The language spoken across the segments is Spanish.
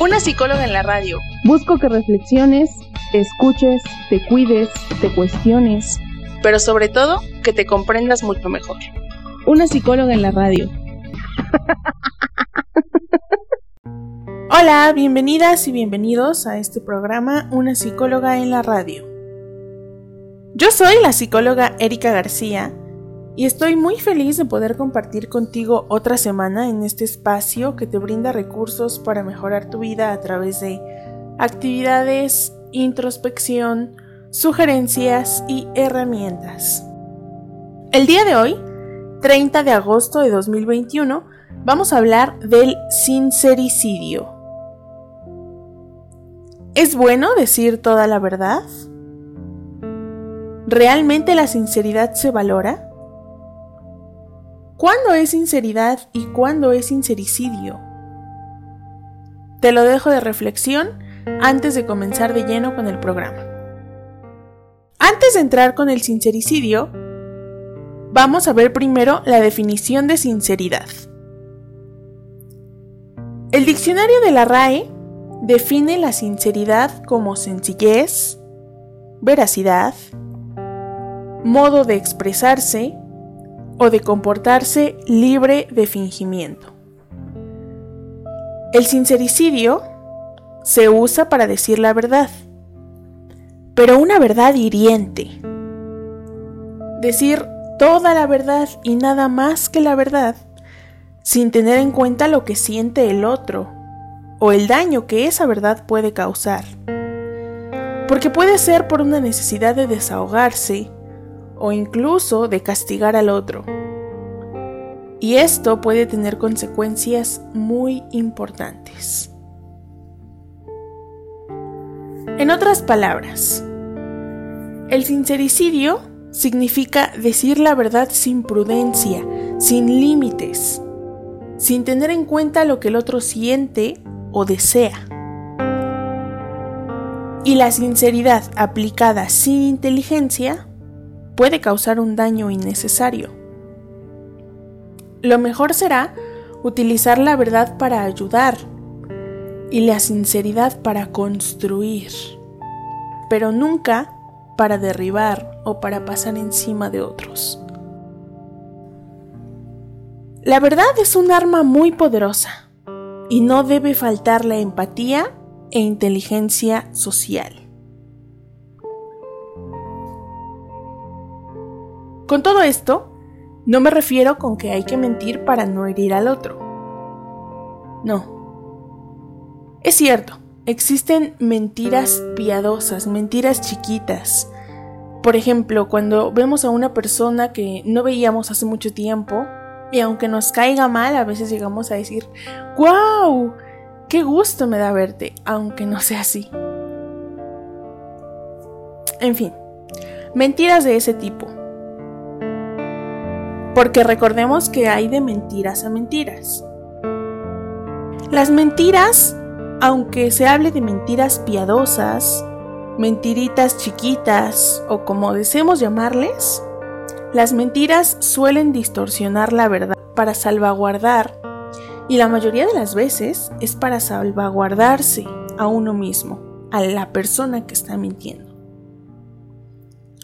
Una psicóloga en la radio. Busco que reflexiones, te escuches, te cuides, te cuestiones. Pero sobre todo, que te comprendas mucho mejor. Una psicóloga en la radio. Hola, bienvenidas y bienvenidos a este programa Una psicóloga en la radio. Yo soy la psicóloga Erika García y estoy muy feliz de poder compartir contigo otra semana en este espacio que te brinda recursos para mejorar tu vida a través de actividades, introspección, sugerencias y herramientas. El día de hoy, 30 de agosto de 2021, vamos a hablar del sincericidio. ¿Es bueno decir toda la verdad? ¿Realmente la sinceridad se valora? ¿Cuándo es sinceridad y cuándo es sincericidio? Te lo dejo de reflexión antes de comenzar de lleno con el programa. Antes de entrar con el sincericidio, vamos a ver primero la definición de sinceridad. El diccionario de la RAE define la sinceridad como sencillez, veracidad, modo de expresarse o de comportarse libre de fingimiento. El sincericidio se usa para decir la verdad, pero una verdad hiriente. Decir toda la verdad y nada más que la verdad, sin tener en cuenta lo que siente el otro o el daño que esa verdad puede causar. Porque puede ser por una necesidad de desahogarse o incluso de castigar al otro. Y esto puede tener consecuencias muy importantes. En otras palabras, el sincericidio significa decir la verdad sin prudencia, sin límites, sin tener en cuenta lo que el otro siente o desea. Y la sinceridad aplicada sin inteligencia puede causar un daño innecesario. Lo mejor será utilizar la verdad para ayudar, y la sinceridad para construir, pero nunca para derribar o para pasar encima de otros. La verdad es un arma muy poderosa y no debe faltar la empatía e inteligencia social. Con todo esto, no me refiero con que hay que mentir para no herir al otro. No, es cierto, existen mentiras piadosas, mentiras chiquitas. Por ejemplo, cuando vemos a una persona que no veíamos hace mucho tiempo, y aunque nos caiga mal, a veces llegamos a decir, ¡Wow! ¡Qué gusto me da verte! Aunque no sea así. En fin, mentiras de ese tipo. Porque recordemos que hay de mentiras a mentiras. Las mentiras aunque se hable de mentiras piadosas, mentiritas chiquitas o como deseemos llamarles, las mentiras suelen distorsionar la verdad para salvaguardar y la mayoría de las veces es para salvaguardarse a uno mismo, a la persona que está mintiendo.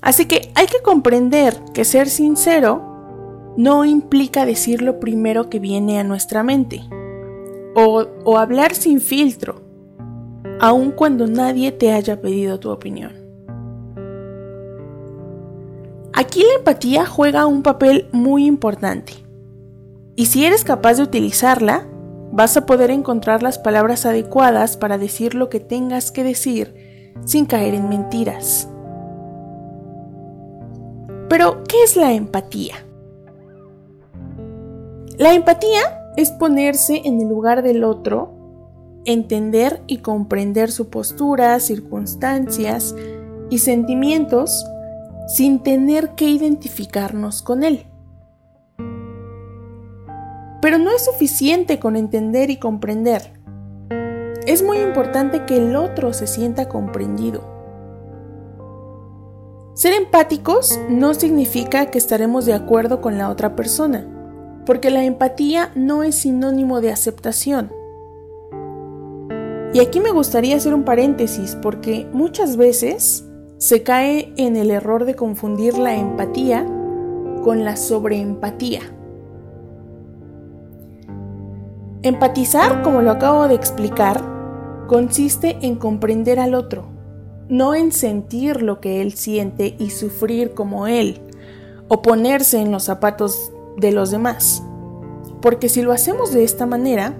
Así que hay que comprender que ser sincero no implica decir lo primero que viene a nuestra mente o, hablar sin filtro, aun cuando nadie te haya pedido tu opinión. Aquí la empatía juega un papel muy importante. Y si eres capaz de utilizarla, vas a poder encontrar las palabras adecuadas para decir lo que tengas que decir sin caer en mentiras. Pero, ¿qué es la empatía? La empatía es ponerse en el lugar del otro, entender y comprender su postura, circunstancias y sentimientos sin tener que identificarnos con él. Pero no es suficiente con entender y comprender. Es muy importante que el otro se sienta comprendido. Ser empáticos no significa que estaremos de acuerdo con la otra persona, porque la empatía no es sinónimo de aceptación. Y aquí me gustaría hacer un paréntesis porque muchas veces se cae en el error de confundir la empatía con la sobreempatía. Empatizar, como lo acabo de explicar, consiste en comprender al otro, no en sentir lo que él siente y sufrir como él, o ponerse en los zapatos de los demás. Porque si lo hacemos de esta manera,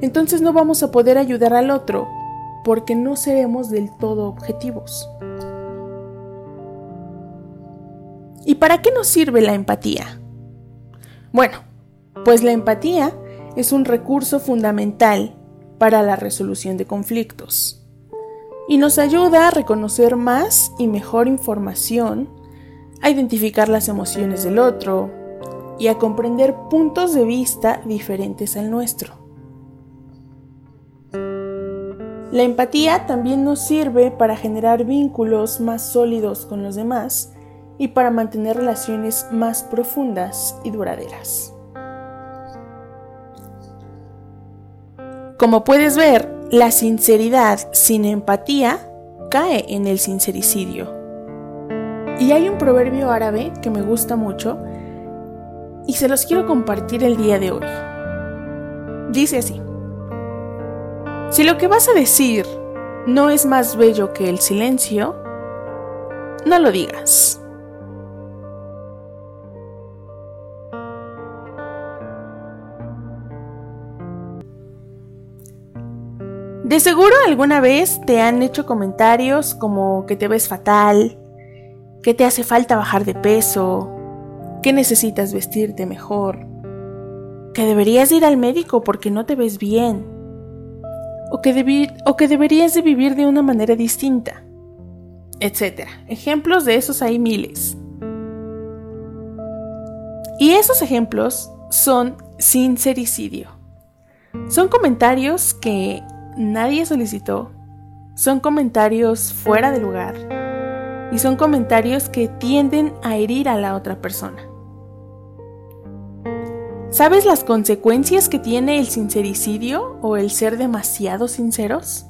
entonces no vamos a poder ayudar al otro, porque no seremos del todo objetivos. ¿Y para qué nos sirve la empatía? Bueno, pues la empatía es un recurso fundamental para la resolución de conflictos y nos ayuda a reconocer más y mejor información, a identificar las emociones del otro y a comprender puntos de vista diferentes al nuestro. La empatía también nos sirve para generar vínculos más sólidos con los demás y para mantener relaciones más profundas y duraderas. Como puedes ver, la sinceridad sin empatía cae en el sincericidio. Y hay un proverbio árabe que me gusta mucho y se los quiero compartir el día de hoy. Dice así, si lo que vas a decir no es más bello que el silencio, no lo digas. De seguro alguna vez te han hecho comentarios como que te ves fatal, que te hace falta bajar de peso, que necesitas vestirte mejor, que deberías ir al médico porque no te ves bien, o que, deberías de vivir de una manera distinta, etc. Ejemplos de esos hay miles. Y esos ejemplos son sincericidio. Son comentarios que nadie solicitó, son comentarios fuera de lugar y son comentarios que tienden a herir a la otra persona. ¿Sabes las consecuencias que tiene el sincericidio o el ser demasiado sinceros?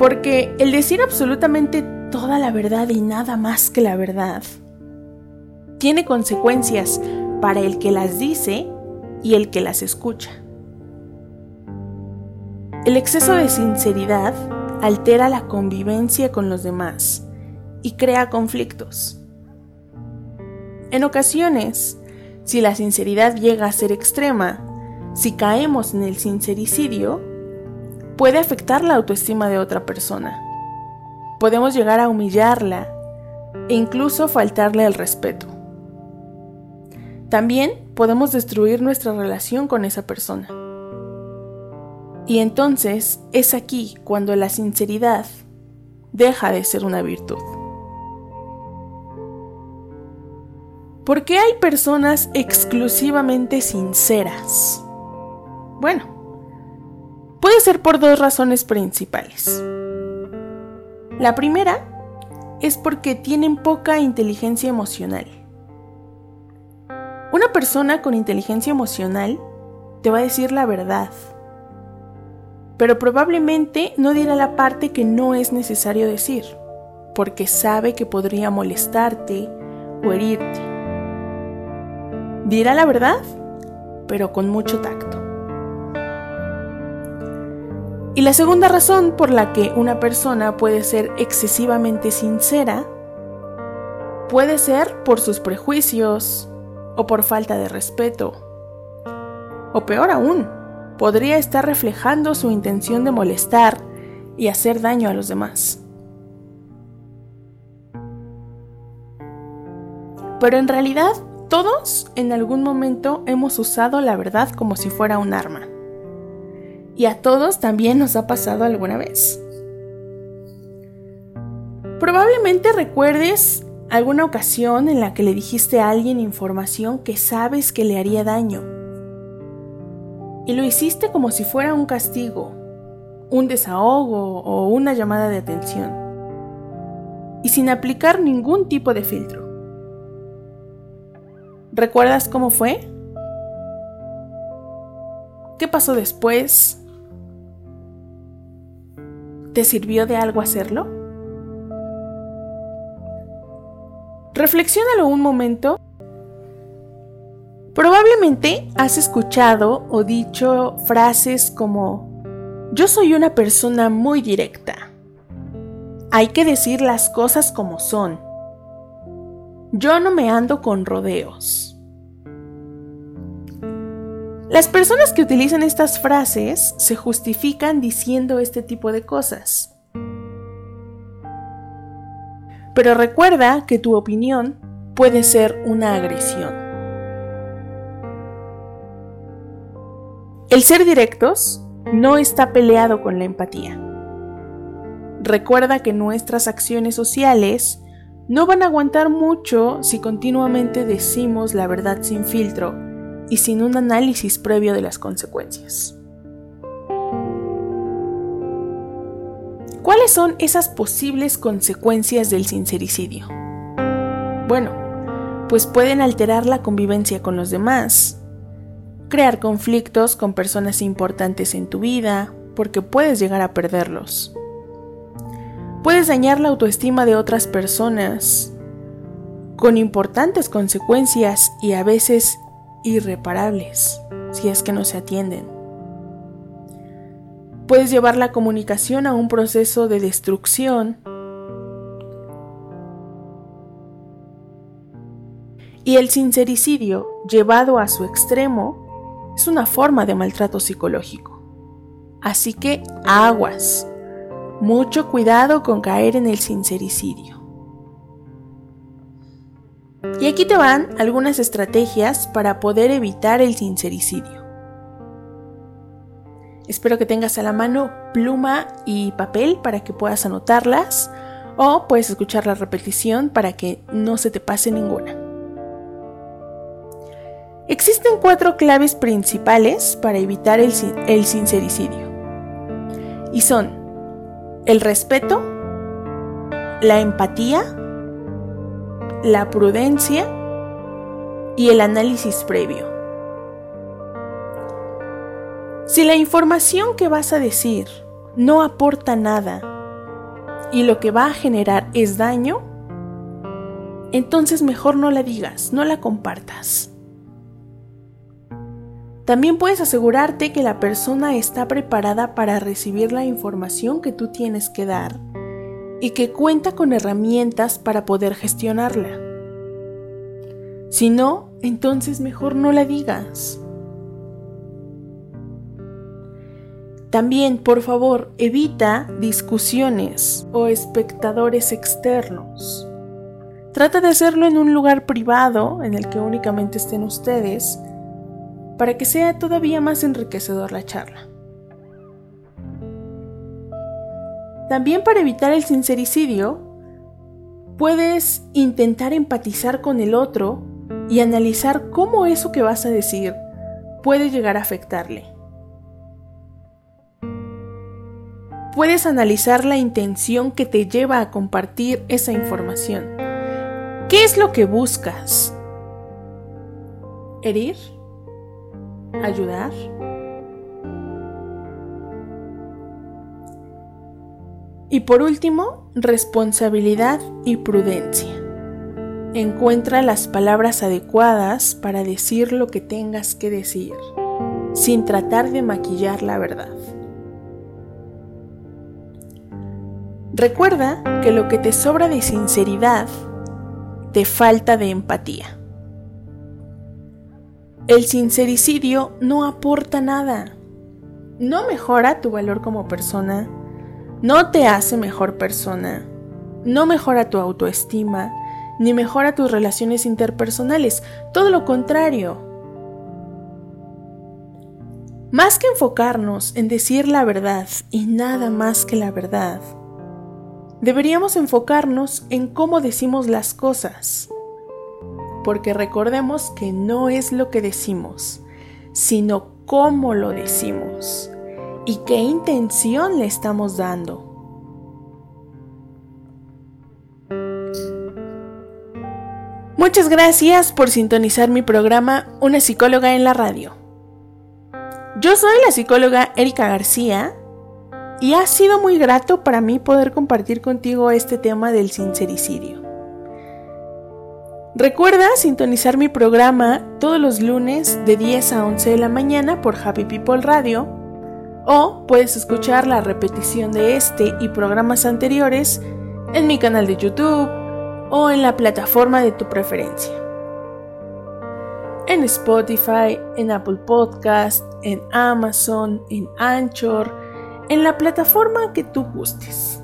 Porque el decir absolutamente toda la verdad y nada más que la verdad tiene consecuencias para el que las dice y el que las escucha. El exceso de sinceridad altera la convivencia con los demás y crea conflictos. En ocasiones, si la sinceridad llega a ser extrema, si caemos en el sincericidio, puede afectar la autoestima de otra persona. Podemos llegar a humillarla e incluso faltarle el respeto. También podemos destruir nuestra relación con esa persona. Y entonces es aquí cuando la sinceridad deja de ser una virtud. ¿Por qué hay personas exclusivamente sinceras? Bueno, puede ser por dos razones principales. La primera es porque tienen poca inteligencia emocional. Una persona con inteligencia emocional te va a decir la verdad pero probablemente no dirá la parte que no es necesario decir, porque sabe que podría molestarte o herirte. Dirá la verdad, pero con mucho tacto. Y la segunda razón por la que una persona puede ser excesivamente sincera puede ser por sus prejuicios o por falta de respeto. O peor aún, podría estar reflejando su intención de molestar y hacer daño a los demás. Pero en realidad, todos en algún momento hemos usado la verdad como si fuera un arma. Y a todos también nos ha pasado alguna vez. Probablemente recuerdes alguna ocasión en la que le dijiste a alguien información que sabes que le haría daño. Y lo hiciste como si fuera un castigo, un desahogo o una llamada de atención. Y sin aplicar ningún tipo de filtro. ¿Recuerdas cómo fue? ¿Qué pasó después? ¿Te sirvió de algo hacerlo? Reflexiónalo un momento. Probablemente has escuchado o dicho frases como, yo soy una persona muy directa. Hay que decir las cosas como son. Yo no me ando con rodeos. Las personas que utilizan estas frases se justifican diciendo este tipo de cosas. Pero recuerda que tu opinión puede ser una agresión. El ser directos no está peleado con la empatía. Recuerda que nuestras acciones sociales no van a aguantar mucho si continuamente decimos la verdad sin filtro y sin un análisis previo de las consecuencias. ¿Cuáles son esas posibles consecuencias del sincericidio? Bueno, pues pueden alterar la convivencia con los demás, crear conflictos con personas importantes en tu vida, porque puedes llegar a perderlos. Puedes dañar la autoestima de otras personas, con importantes consecuencias y a veces irreparables, si es que no se atienden. Puedes llevar la comunicación a un proceso de destrucción y el sincericidio llevado a su extremo es una forma de maltrato psicológico. Así que aguas, mucho cuidado con caer en el sincericidio. Y aquí te van algunas estrategias para poder evitar el sincericidio. Espero que tengas a la mano pluma y papel para que puedas anotarlas o puedes escuchar la repetición para que no se te pase ninguna. Existen cuatro claves principales para evitar el, el sincericidio. Y son el respeto, la empatía, la prudencia y el análisis previo. Si la información que vas a decir no aporta nada y lo que va a generar es daño, entonces mejor no la digas, no la compartas. También puedes asegurarte que la persona está preparada para recibir la información que tú tienes que dar y que cuenta con herramientas para poder gestionarla. Si no, entonces mejor no la digas. También, por favor, evita discusiones o espectadores externos. Trata de hacerlo en un lugar privado en el que únicamente estén ustedes para que sea todavía más enriquecedor la charla. También para evitar el sincericidio, puedes intentar empatizar con el otro y analizar cómo eso que vas a decir puede llegar a afectarle. puedes analizar la intención que te lleva a compartir esa información. ¿Qué es lo que buscas? ¿Herir? ¿Ayudar? Y por último, responsabilidad y prudencia. Encuentra las palabras adecuadas para decir lo que tengas que decir, sin tratar de maquillar la verdad. Recuerda que lo que te sobra de sinceridad te falta de empatía. El sincericidio no aporta nada. No mejora tu valor como persona, no te hace mejor persona, no mejora tu autoestima, ni mejora tus relaciones interpersonales, todo lo contrario. Más que enfocarnos en decir la verdad y nada más que la verdad, deberíamos enfocarnos en cómo decimos las cosas. Porque recordemos que no es lo que decimos, sino cómo lo decimos y qué intención le estamos dando. Muchas gracias por sintonizar mi programa Una psicóloga en la radio. Yo soy la psicóloga Erika García y ha sido muy grato para mí poder compartir contigo este tema del sincericidio. Recuerda sintonizar mi programa todos los lunes de 10 a 11 de la mañana por Happy People Radio o puedes escuchar la repetición de este y programas anteriores en mi canal de YouTube o en la plataforma de tu preferencia. En Spotify, en Apple Podcast, en Amazon, en Anchor, en la plataforma que tú gustes.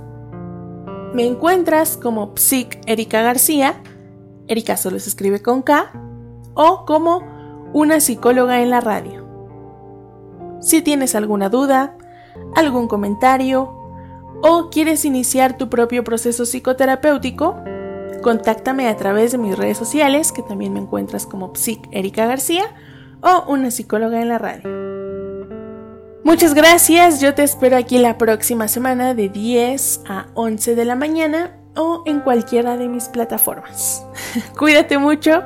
Me encuentras como Psic Erika García, Erika solo se escribe con K, o como una psicóloga en la radio. Si tienes alguna duda, algún comentario o quieres iniciar tu propio proceso psicoterapéutico, contáctame a través de mis redes sociales, que también me encuentras como Psic Erika García o una psicóloga en la radio. Muchas gracias, yo te espero aquí la próxima semana de 10 a 11 de la mañana o en cualquiera de mis plataformas. Cuídate mucho,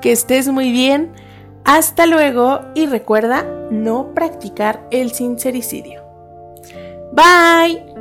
que estés muy bien, hasta luego y recuerda no practicar el sincericidio. Bye.